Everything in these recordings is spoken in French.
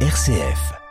RCF.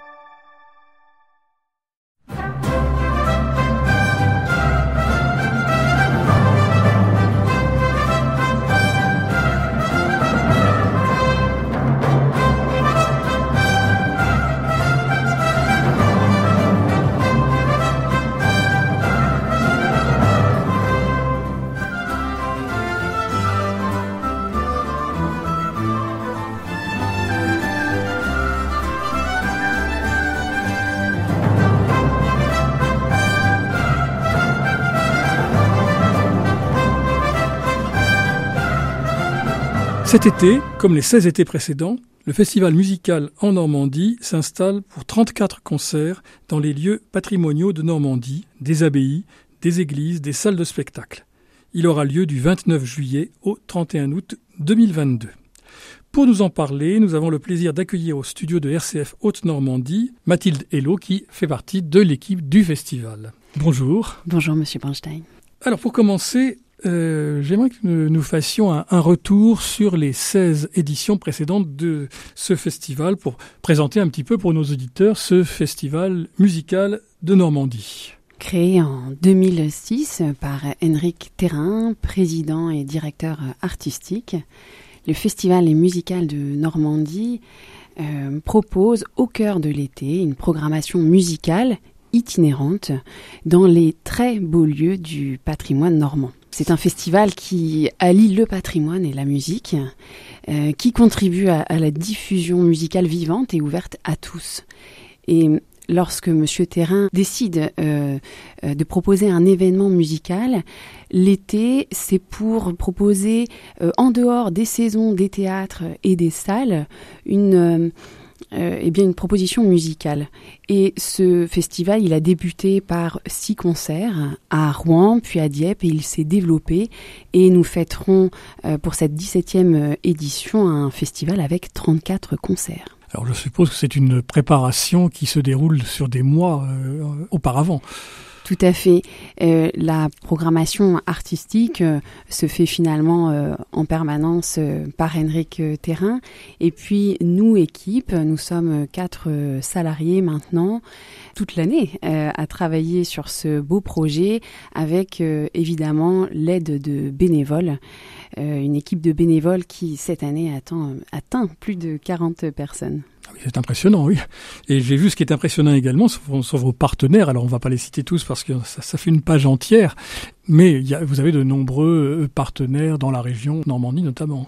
Cet été, comme les 16 étés précédents, le festival musical en Normandie s'installe pour 34 concerts dans les lieux patrimoniaux de Normandie, des abbayes, des églises, des salles de spectacle. Il aura lieu du 29 juillet au 31 août 2022. Pour nous en parler, nous avons le plaisir d'accueillir au studio de RCF Haute-Normandie Mathilde Hello qui fait partie de l'équipe du festival. Bonjour. Bonjour Monsieur Bernstein. Alors pour commencer, euh, j'aimerais que nous fassions un, retour sur les 16 éditions précédentes de ce festival pour présenter un petit peu pour nos auditeurs ce festival musical de Normandie. Créé en 2006 par Henrik Terrain, président et directeur artistique, le festival musical de Normandie euh, propose au cœur de l'été une programmation musicale itinérante dans les très beaux lieux du patrimoine normand. C'est un festival qui allie le patrimoine et la musique, euh, qui contribue à, la diffusion musicale vivante et ouverte à tous. Et lorsque Monsieur Terrain décide euh, de proposer un événement musical, l'été, c'est pour proposer, euh, en dehors des saisons des théâtres et des salles, une euh, eh bien une proposition musicale. Et ce festival, il a débuté par six concerts à Rouen, puis à Dieppe, et il s'est développé. Et nous fêterons euh, pour cette 17e édition un festival avec 34 concerts. Alors je suppose que c'est une préparation qui se déroule sur des mois euh, auparavant. Tout à fait. Euh, la programmation artistique euh, se fait finalement euh, en permanence par Henrik Terrain. Et puis nous, équipe, nous sommes quatre salariés maintenant, toute l'année, à travailler sur ce beau projet avec évidemment l'aide de bénévoles. Une équipe de bénévoles qui, cette année, atteint, atteint plus de 40 personnes. C'est impressionnant, oui. Et j'ai vu ce qui est impressionnant également sur, sur, vos partenaires. Alors, on va pas les citer tous parce que ça, ça fait une page entière. Mais il y a, vous avez de nombreux partenaires dans la région, Normandie notamment.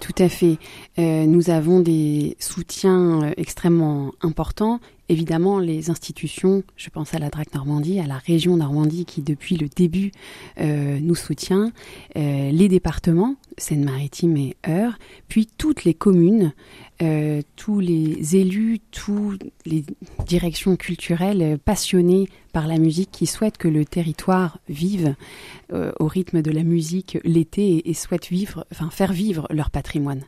Tout à fait. Euh, nous avons des soutiens euh, extrêmement importants. Évidemment, les institutions, je pense à la DRAC Normandie, à la région Normandie qui depuis le début euh, nous soutient, euh, les départements, Seine-Maritime et Eure, puis toutes les communes, euh, tous les élus, toutes les directions culturelles passionnées par la musique qui souhaitent que le territoire vive euh, au rythme de la musique l'été et, et, souhaitent vivre, enfin faire vivre leur patrimoine.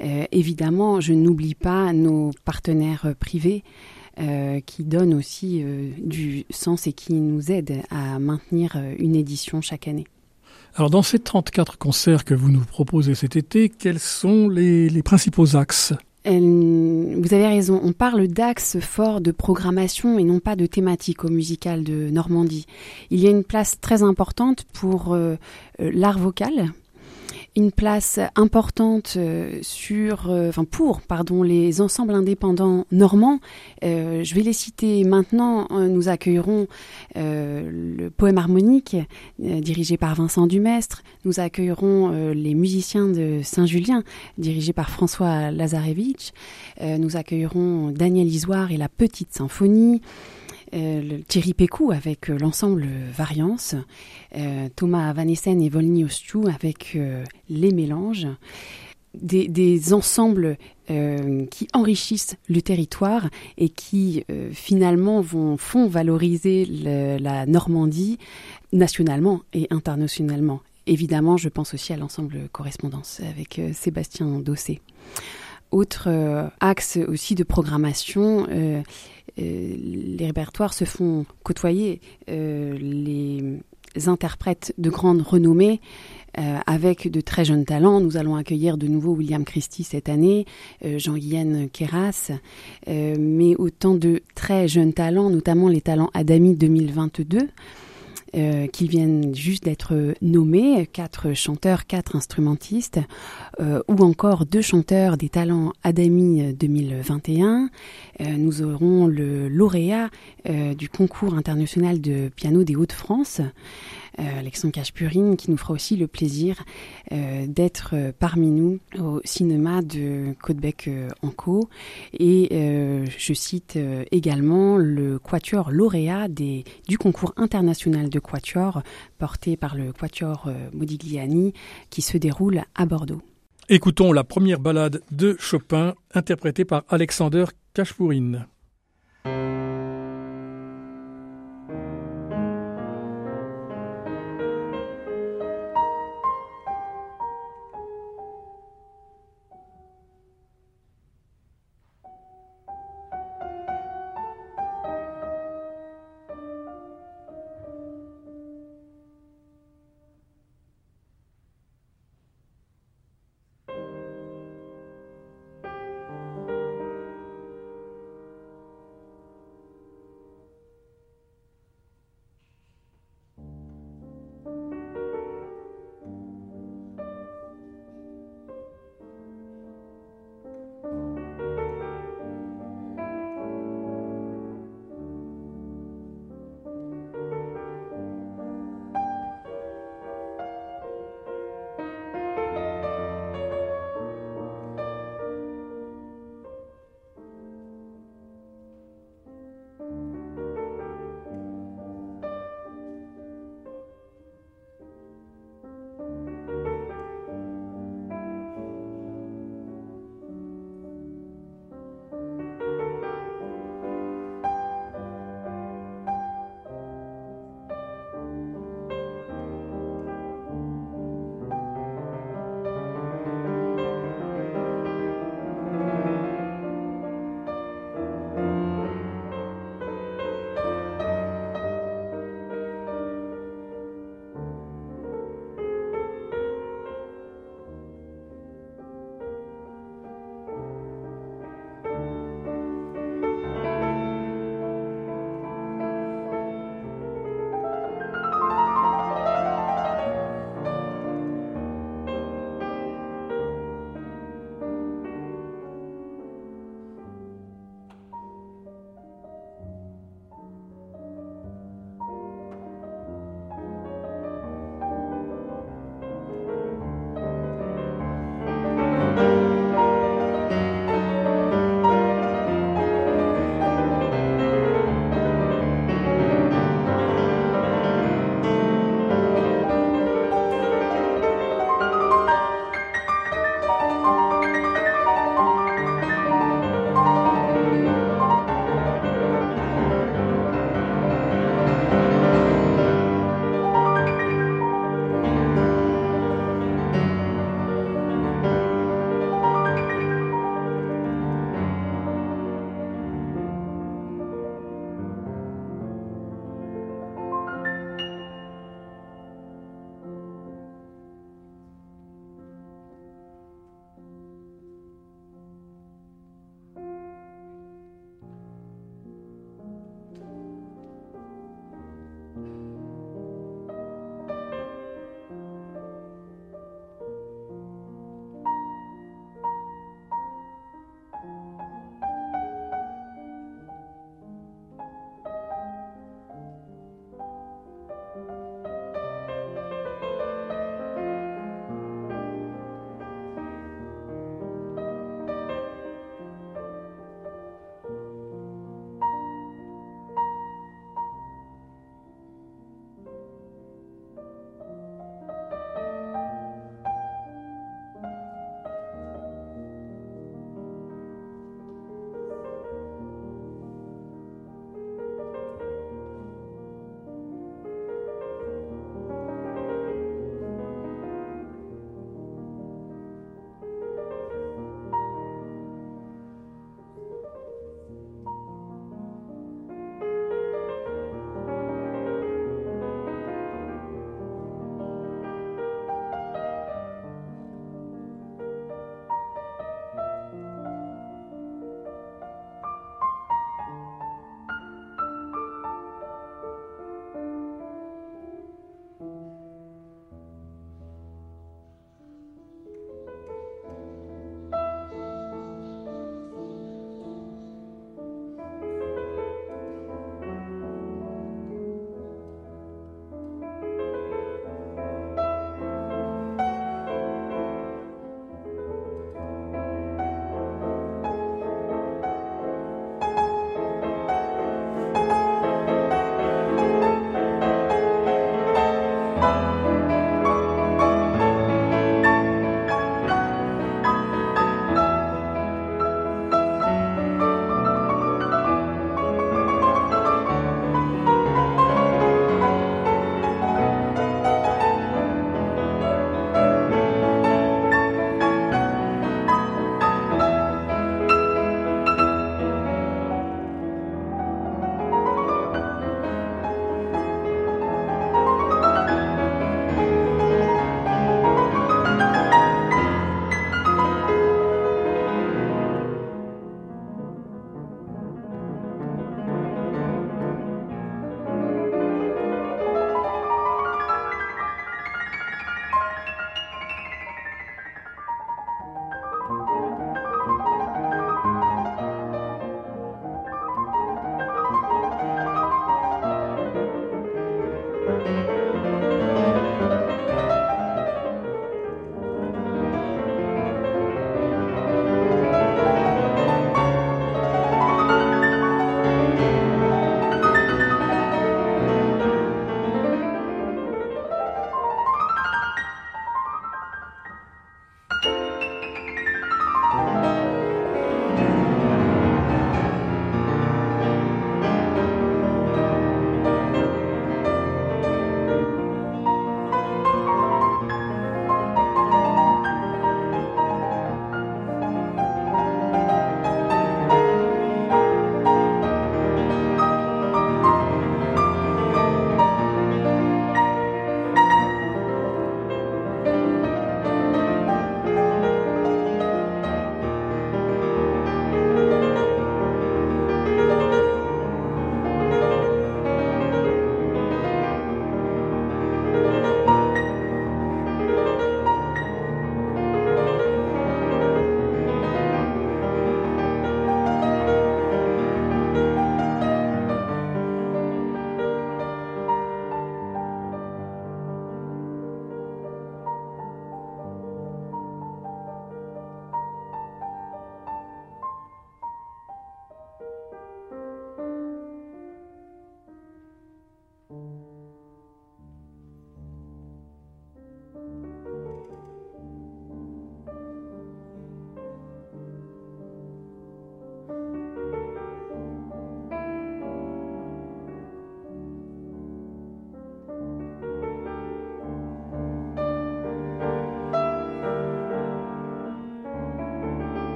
Euh, évidemment, je n'oublie pas nos partenaires privés. Euh, qui donnent aussi euh, du sens et qui nous aident à maintenir une édition chaque année. Alors dans ces 34 concerts que vous nous proposez cet été, quels sont les, les principaux axes? Vous avez raison, on parle d'axes forts de programmation et non pas de thématique au musical de Normandie. Il y a une place très importante pour euh, l'art vocal, une place importante sur, euh, enfin pour, pardon, les ensembles indépendants normands. Euh, je vais les citer maintenant. Nous accueillerons euh, le poème harmonique euh, dirigé par Vincent Dumestre. Nous accueillerons euh, les musiciens de Saint-Julien dirigés par François Lazarevitch. nous accueillerons Daniel Isoire et la Petite Symphonie. Euh, Thierry Pécou avec euh, l'ensemble Variance, euh, Thomas Vanessen et Volny Ostu avec les mélanges. Des, ensembles qui enrichissent le territoire et qui finalement vont font valoriser la Normandie nationalement et internationalement. Évidemment, je pense aussi à l'ensemble correspondance avec Sébastien Dossé. Autre euh, axe aussi de programmation, euh, euh, les répertoires se font côtoyer. Les interprètes de grande renommée avec de très jeunes talents. Nous allons accueillir de nouveau William Christie cette année, euh, Jean-Guyen Keras, mais autant de très jeunes talents, notamment les talents Adami 2022. Qui viennent juste d'être nommés, quatre chanteurs, quatre instrumentistes, ou encore deux chanteurs des talents Adami 2021. nous aurons le lauréat du concours international de piano des Hauts-de-France. Euh, Alexandre Cachepurine, qui nous fera aussi le plaisir euh, d'être euh, parmi nous au cinéma de Côtebec en Co. Et je cite également le quatuor lauréat du concours international de quatuor porté par le quatuor Modigliani qui se déroule à Bordeaux. Écoutons la première ballade de Chopin interprétée par Alexander Cachepurine.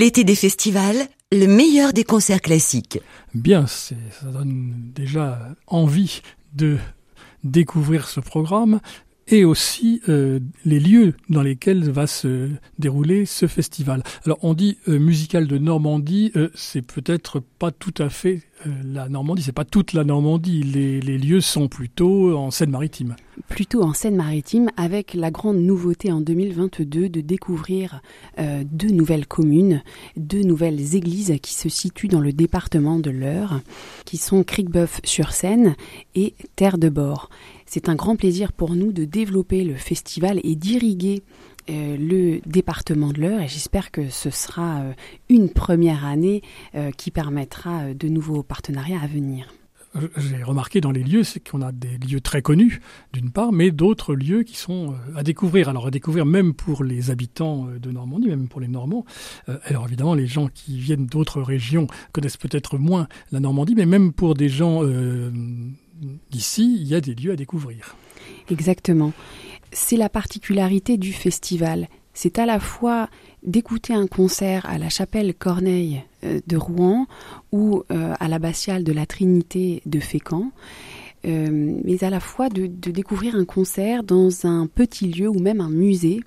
L'été des festivals, le meilleur des concerts classiques. Bien, ça donne déjà envie de découvrir ce programme et aussi euh, les lieux dans lesquels va se dérouler ce festival. Alors on dit euh, musical de Normandie, euh, c'est peut-être pas tout à fait la Normandie, c'est pas toute la Normandie, les, lieux sont plutôt en Seine-Maritime. Plutôt en Seine-Maritime, avec la grande nouveauté en 2022 de découvrir deux nouvelles communes, deux nouvelles églises qui se situent dans le département de l'Eure, qui sont Cricbeuf-sur-Seine et Terre de Bord. C'est un grand plaisir pour nous de développer le festival et d'irriguer euh, le département de l'Eure et j'espère que ce sera euh, une première année euh, qui permettra de nouveaux partenariats à venir. J'ai remarqué dans les lieux, c'est qu'on a des lieux très connus, d'une part, mais d'autres lieux qui sont à découvrir. Alors à découvrir même pour les habitants de Normandie, même pour les Normands. Alors évidemment, les gens qui viennent d'autres régions connaissent peut-être moins la Normandie, mais même pour des gens d'ici, il y a des lieux à découvrir. Exactement. C'est la particularité du festival. C'est à la fois d'écouter un concert à la chapelle Corneille euh, de Rouen ou euh, à l'abbatiale de la Trinité de Fécamp, euh, mais à la fois de, découvrir un concert dans un petit lieu ou même un musée.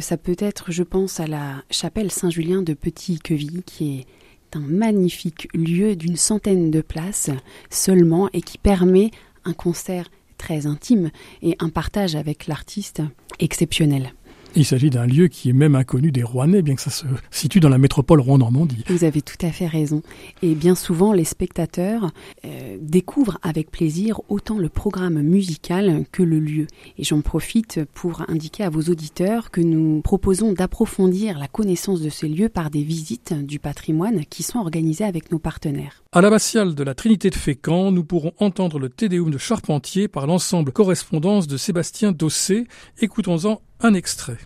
ça peut être, je pense, à la chapelle Saint-Julien de Petit-Queville, qui est un magnifique lieu d'une centaine de places seulement et qui permet un concert très intime et un partage avec l'artiste exceptionnel. Il s'agit d'un lieu qui est même inconnu des Rouennais, bien que ça se situe dans la métropole Rouen-Normandie. Vous avez tout à fait raison. Et bien souvent, les spectateurs euh, découvrent avec plaisir autant le programme musical que le lieu. Et j'en profite pour indiquer à vos auditeurs que nous proposons d'approfondir la connaissance de ces lieux par des visites du patrimoine qui sont organisées avec nos partenaires. À l'abbatiale de la Trinité de Fécamp, nous pourrons entendre le Tédéum de Charpentier par l'ensemble Correspondance de Sébastien Dossé. Écoutons-en un extrait.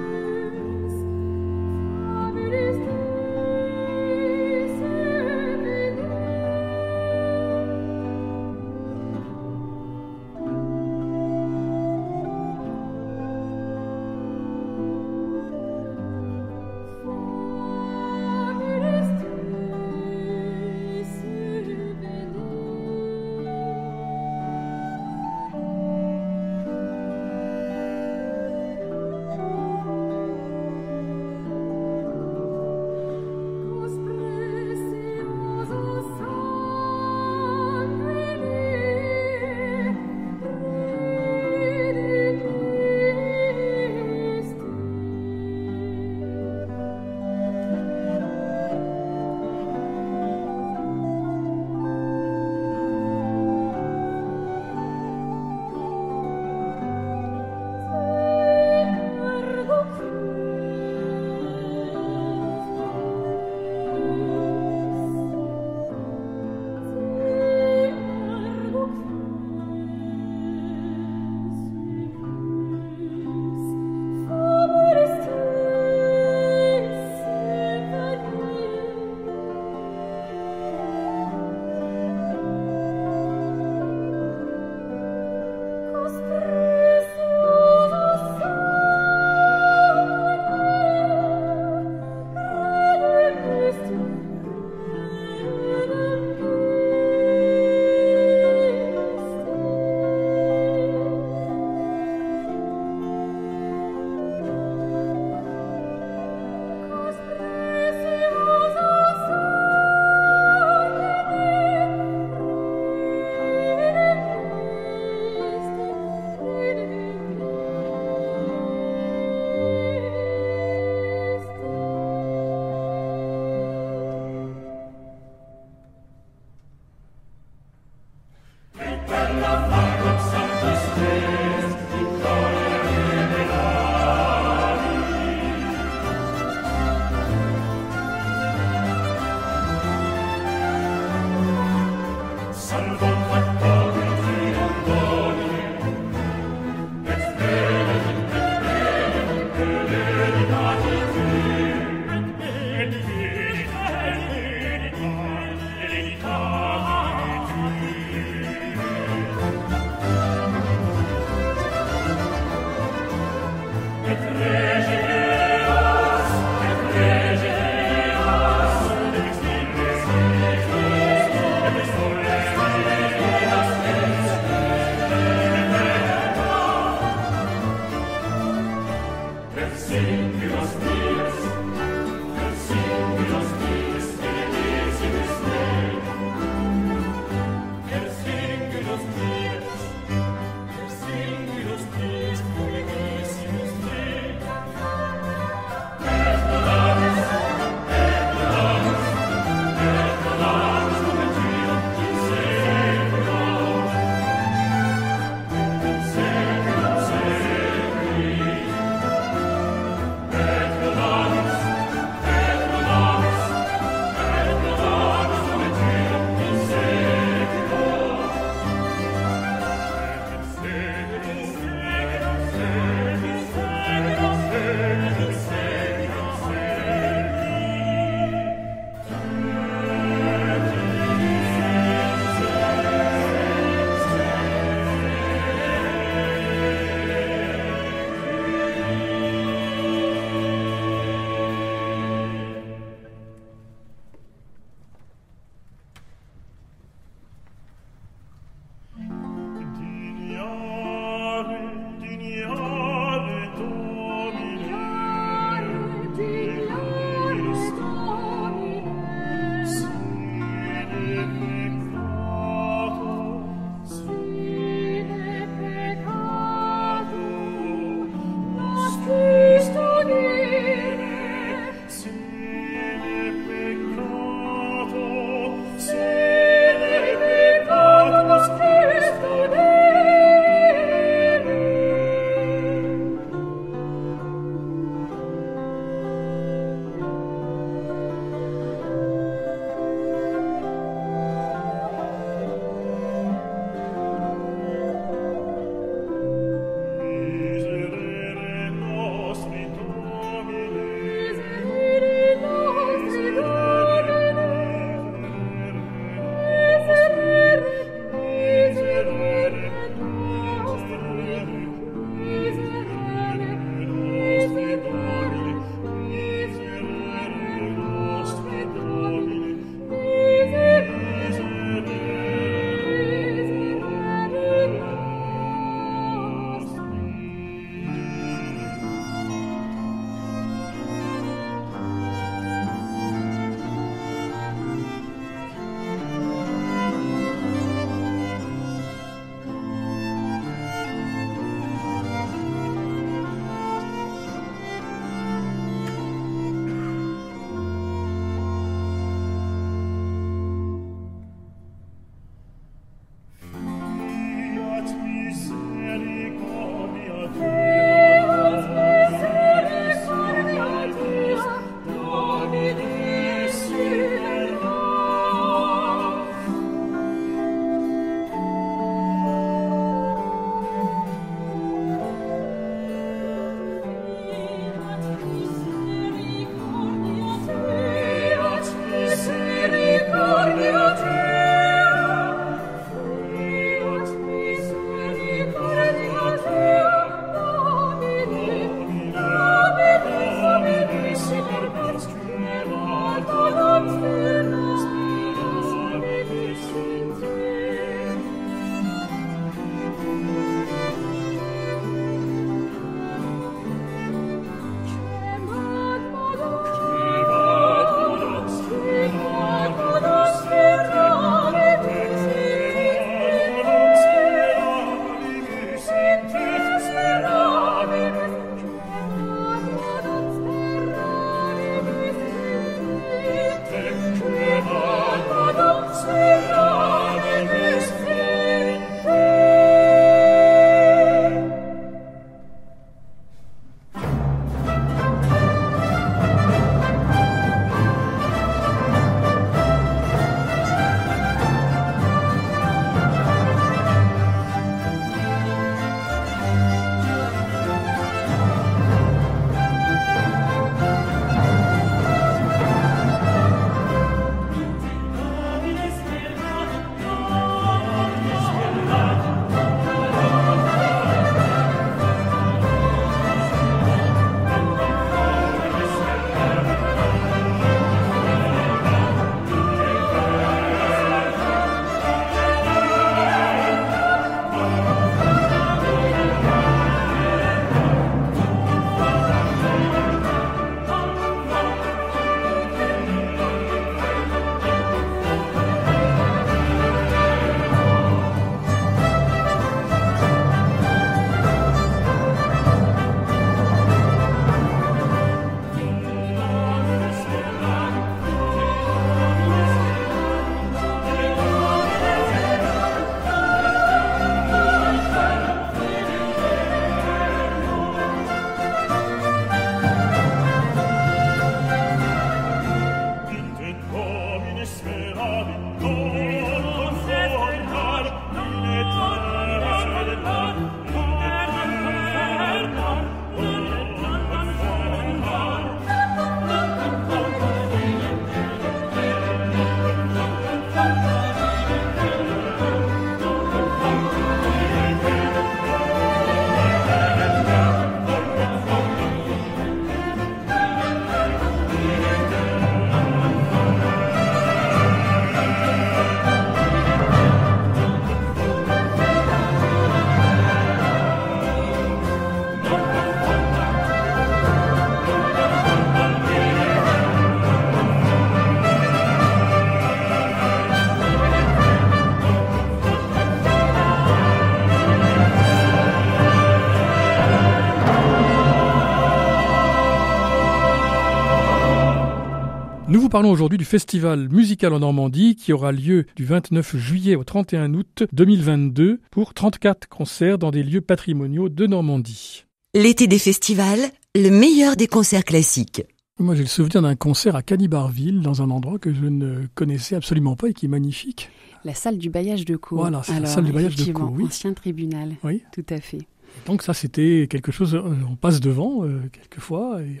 Parlons aujourd'hui du festival musical en Normandie qui aura lieu du 29 juillet au 31 août 2022 pour 34 concerts dans des lieux patrimoniaux de Normandie. L'été des festivals, le meilleur des concerts classiques. Moi, j'ai le souvenir d'un concert à Canibarville, dans un endroit que je ne connaissais absolument pas et qui est magnifique. La salle du bailliage de Caux. Voilà, c'est la salle du bailliage de Caux, oui. Ancien tribunal. Oui. Tout à fait. donc ça, c'était quelque chose, on passe devant euh, quelquefois et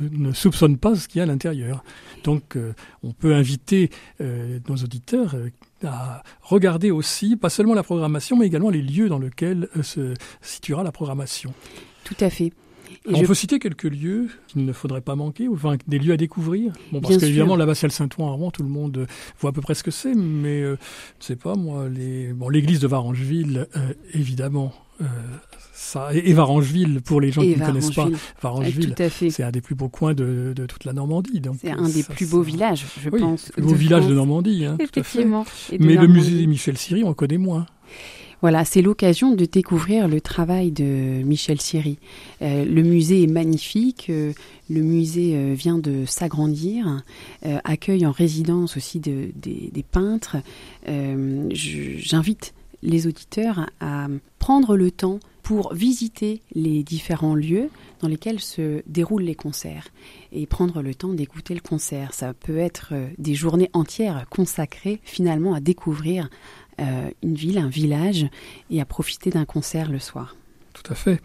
ne soupçonne pas ce qu'il y a à l'intérieur. Donc euh, on peut inviter euh, nos auditeurs euh, à regarder aussi, pas seulement la programmation, mais également les lieux dans lesquels se situera la programmation. Tout à fait. on peut citer quelques lieux qu'il ne faudrait pas manquer, enfin des lieux à découvrir. Bon, parce qu'évidemment, l'abbatiale Saint-Ouen à Rouen, tout le monde voit à peu près ce que c'est, mais je ne sais pas moi, les... bon, l'église de Varangeville, évidemment, ça. Et Varangeville, pour les gens qui ne connaissent pas, Varangeville, c'est un des plus beaux coins de, toute la Normandie. C'est un des plus beaux villages, je pense. Le beau village de Normandie, hein, Effectivement. Mais le musée Michel Siri, on connaît moins. Voilà, c'est l'occasion de découvrir le travail de Michel Siri. Euh, le musée est magnifique, euh, le musée euh, vient de s'agrandir, accueille en résidence aussi des peintres. J'invite les auditeurs à prendre le temps pour visiter les différents lieux dans lesquels se déroulent les concerts et prendre le temps d'écouter le concert. Ça peut être euh, des journées entières consacrées finalement à découvrir euh, une ville, un village et à profiter d'un concert le soir. Tout à fait.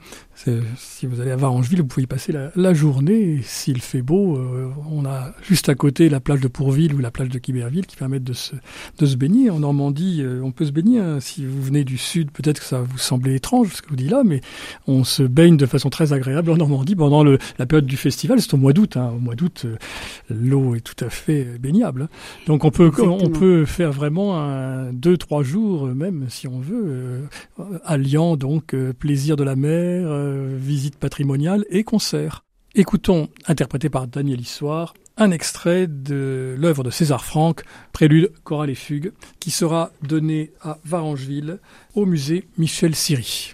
Si vous allez à Varangeville, vous pouvez y passer la, journée. S'il fait beau, euh, on a juste à côté la plage de Pourville ou la plage de Quiberville qui permettent de se, de se baigner. En Normandie, euh, on peut se baigner. Hein. Si vous venez du sud, peut-être que ça vous semblait étrange ce que je vous dis là, mais on se baigne de façon très agréable en Normandie pendant le, la période du festival. C'est au mois d'août. Hein. Au mois d'août, euh, l'eau est tout à fait baignable. Hein. Donc on peut, on peut faire vraiment un, deux, trois jours même si on veut, alliant donc plaisir de la mer, euh, visite patrimoniale et concert. Écoutons, interprété par Daniel Issoire, un extrait de l'œuvre de César Franck, Prélude, chorale et fugue, qui sera donné à Varangeville au musée Michel Siri.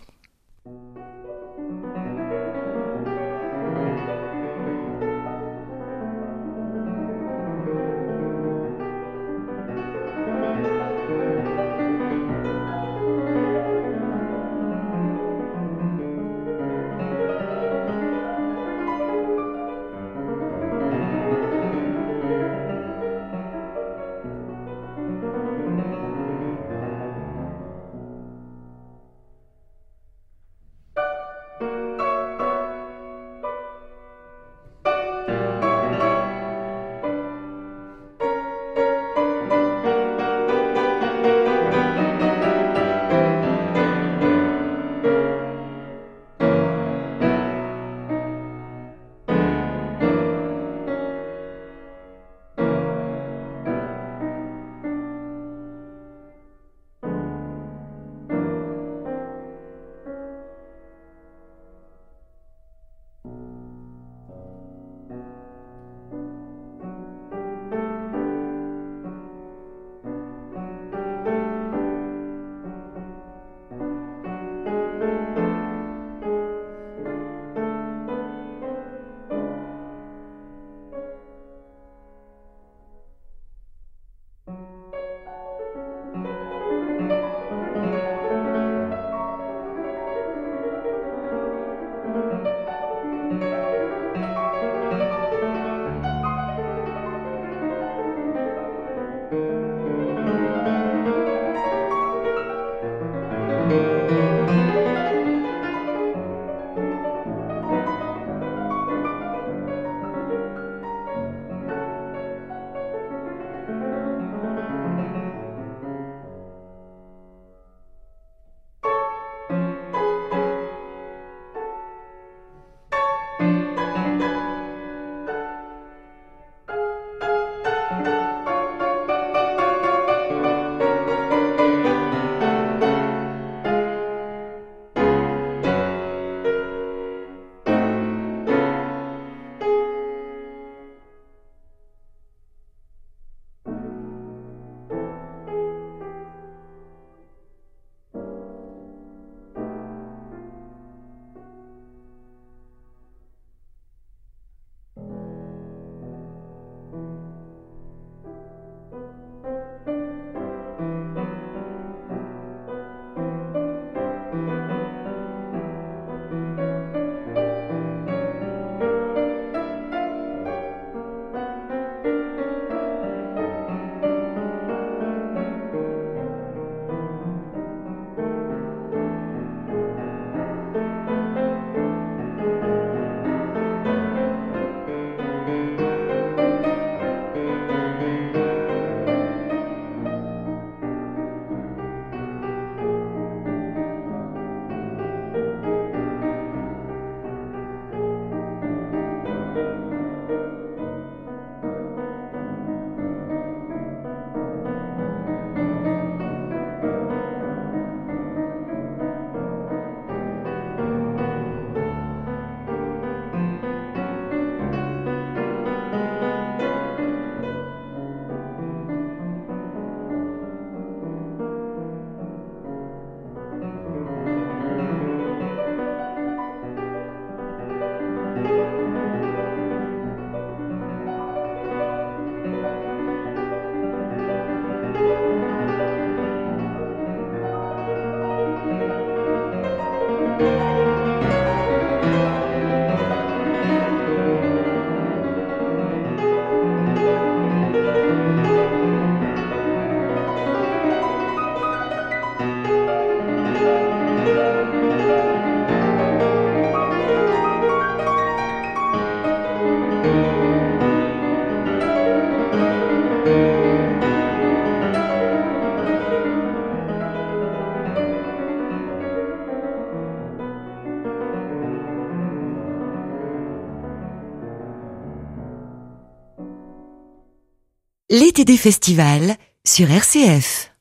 L'été des festivals sur RCF.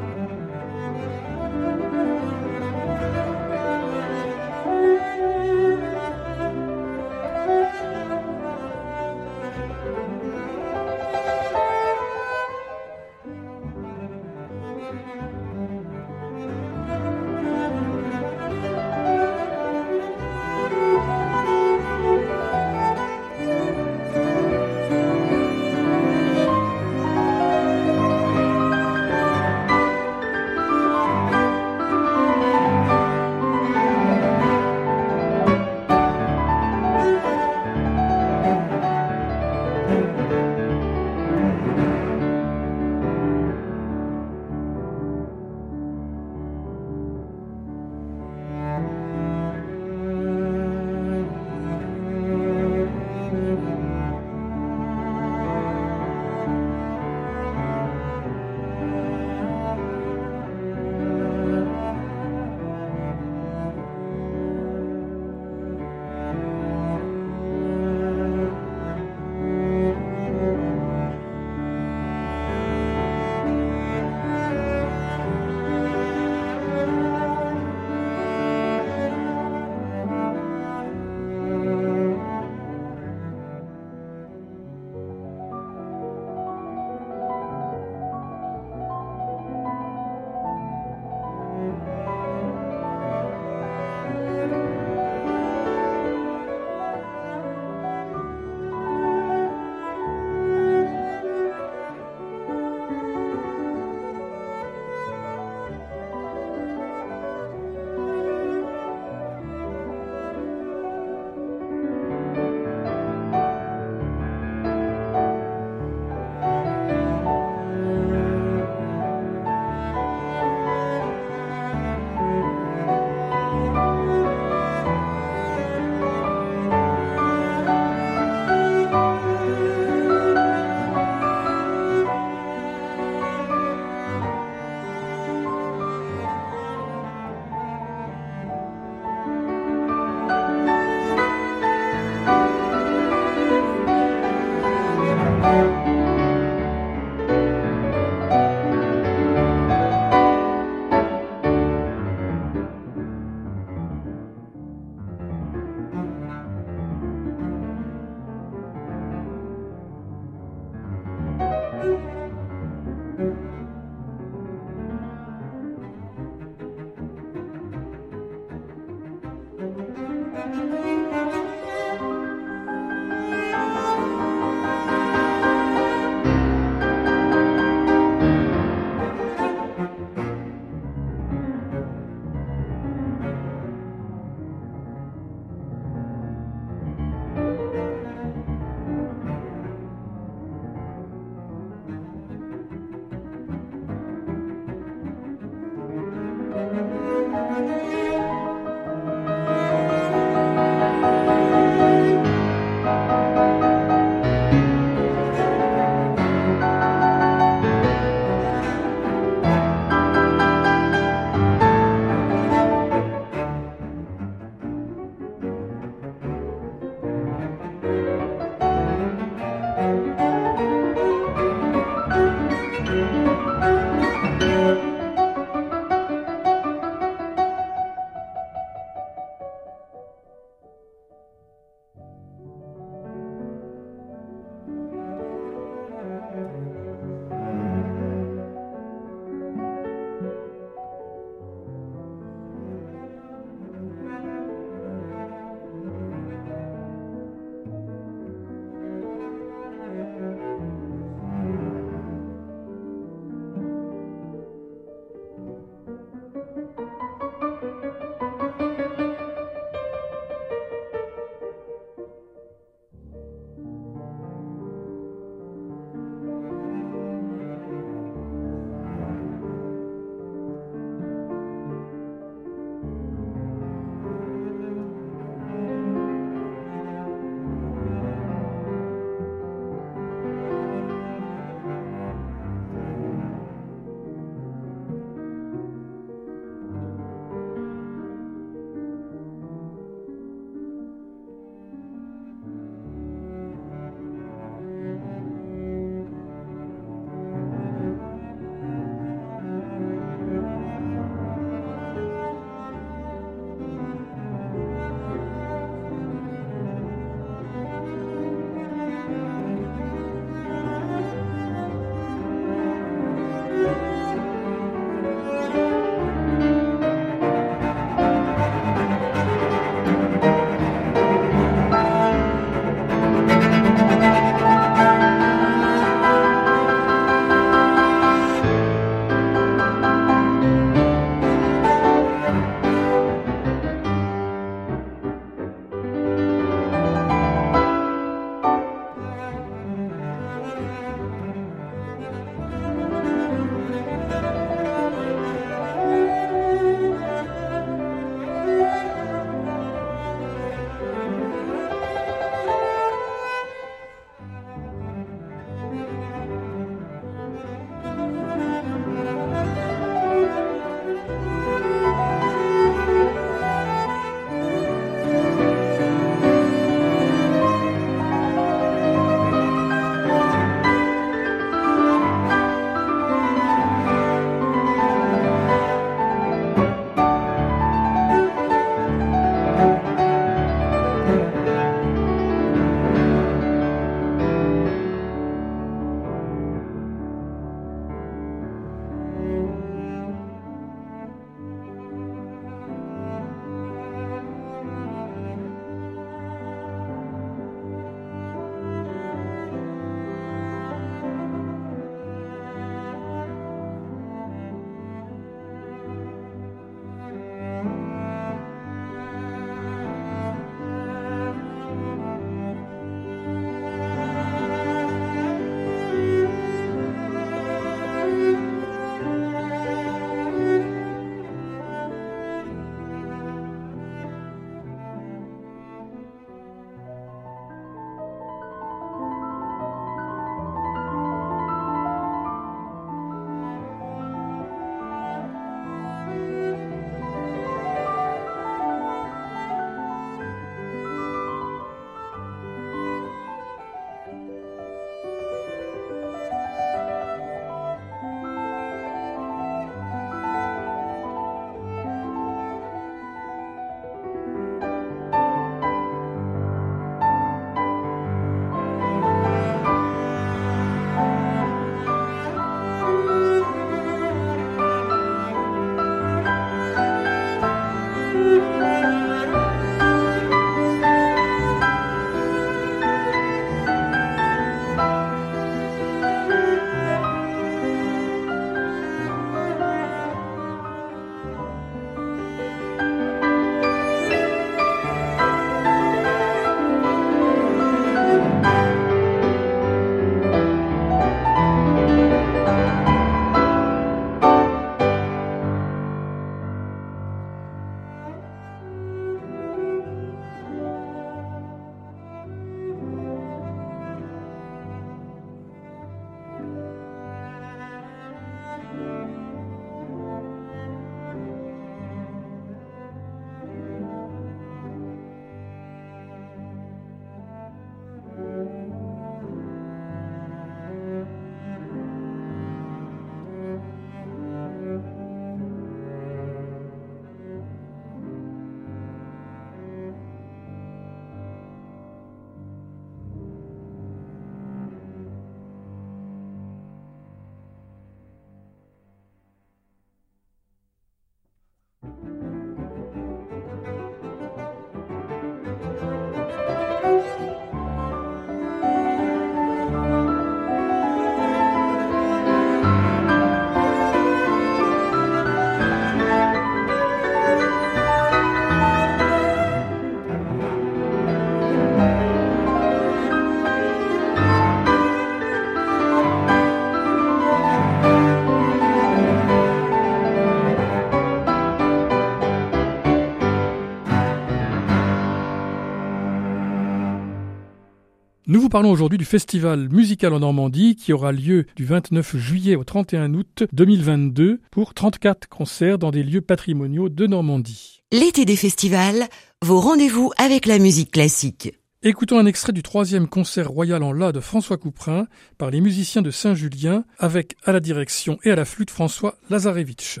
Vous parlons aujourd'hui du festival musical en Normandie qui aura lieu du 29 juillet au 31 août 2022 pour 34 concerts dans des lieux patrimoniaux de Normandie. L'été des festivals, vos rendez-vous avec la musique classique. Écoutons un extrait du troisième concert royal en La de François Couperin par les musiciens de Saint-Julien avec à la direction et à la flûte François Lazarevitch.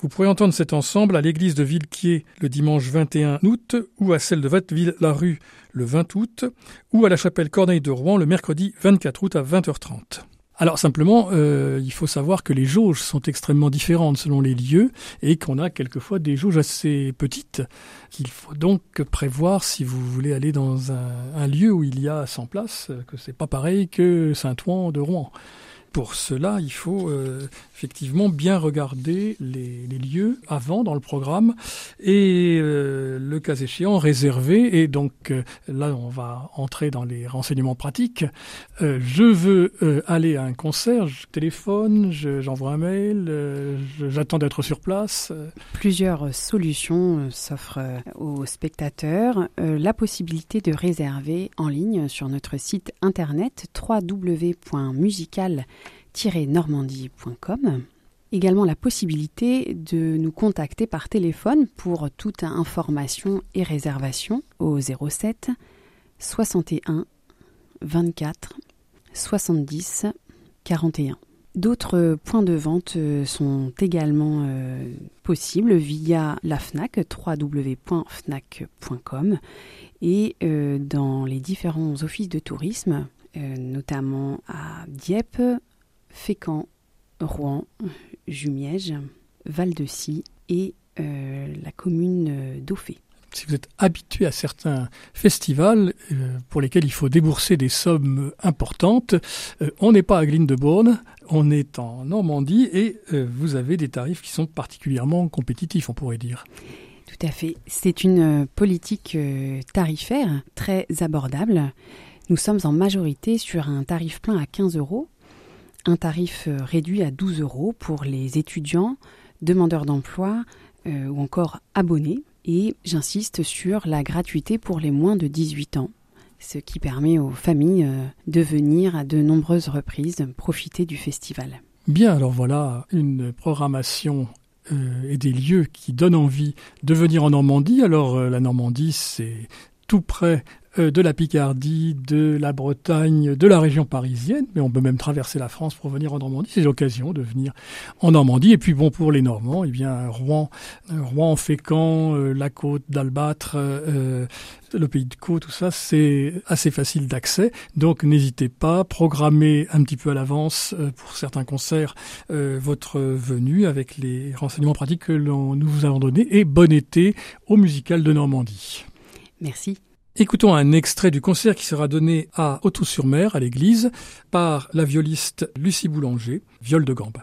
Vous pourrez entendre cet ensemble à l'église de Villequier le dimanche 21 août ou à celle de Vatteville-la-Rue le 20 août ou à la chapelle Corneille de Rouen le mercredi 24 août à 20h30. Alors simplement, euh, il faut savoir que les jauges sont extrêmement différentes selon les lieux et qu'on a quelquefois des jauges assez petites qu'il faut donc prévoir si vous voulez aller dans un, un lieu où il y a 100 places, que c'est pas pareil que Saint-Ouen de Rouen. Pour cela, il faut euh, effectivement bien regarder les, lieux avant dans le programme et euh, le cas échéant réserver. Et donc euh, là, on va entrer dans les renseignements pratiques. Je veux aller à un concert, je téléphone, j'envoie un mail, j'attends d'être sur place. Plusieurs solutions s'offrent aux spectateurs. la possibilité de réserver en ligne sur notre site internet www.musical normandie.com. Également la possibilité de nous contacter par téléphone pour toute information et réservation au 07 61 24 70 41. D'autres points de vente sont également euh, possibles via la FNAC, www.fnac.com, et euh, dans les différents offices de tourisme, euh, notamment à Dieppe, Fécamp, Rouen, Jumièges, Val-de-Cy et euh, la commune d'Auffay. Si vous êtes habitué à certains festivals euh, pour lesquels il faut débourser des sommes importantes, euh, on n'est pas à Glines de Bourne, on est en Normandie et vous avez des tarifs qui sont particulièrement compétitifs, on pourrait dire. Tout à fait. C'est une politique tarifaire très abordable. Nous sommes en majorité sur un tarif plein à 15 euros un tarif euh, réduit à 12 euros pour les étudiants, demandeurs d'emploi euh, ou encore abonnés. Et j'insiste sur la gratuité pour les moins de 18 ans, ce qui permet aux familles euh, de venir à de nombreuses reprises profiter du festival. Bien, alors voilà une programmation et des lieux qui donnent envie de venir en Normandie. Alors la Normandie, c'est tout près de la Picardie, de la Bretagne, de la région parisienne, mais on peut même traverser la France pour venir en Normandie. C'est l'occasion de venir en Normandie. Et puis bon, pour les Normands, eh bien Rouen, euh, Rouen, Fécamp, euh, la côte d'Albâtre, euh, le pays de Caux, tout ça, c'est assez facile d'accès. Donc n'hésitez pas, programmez un petit peu à l'avance euh, pour certains concerts euh, votre venue avec les renseignements pratiques que nous vous avons donnés. Et bon été au musical de Normandie. Merci. Écoutons un extrait du concert qui sera donné à Auto-sur-Mer, à l'église, par la violiste Lucie Boulanger, viol de gambe.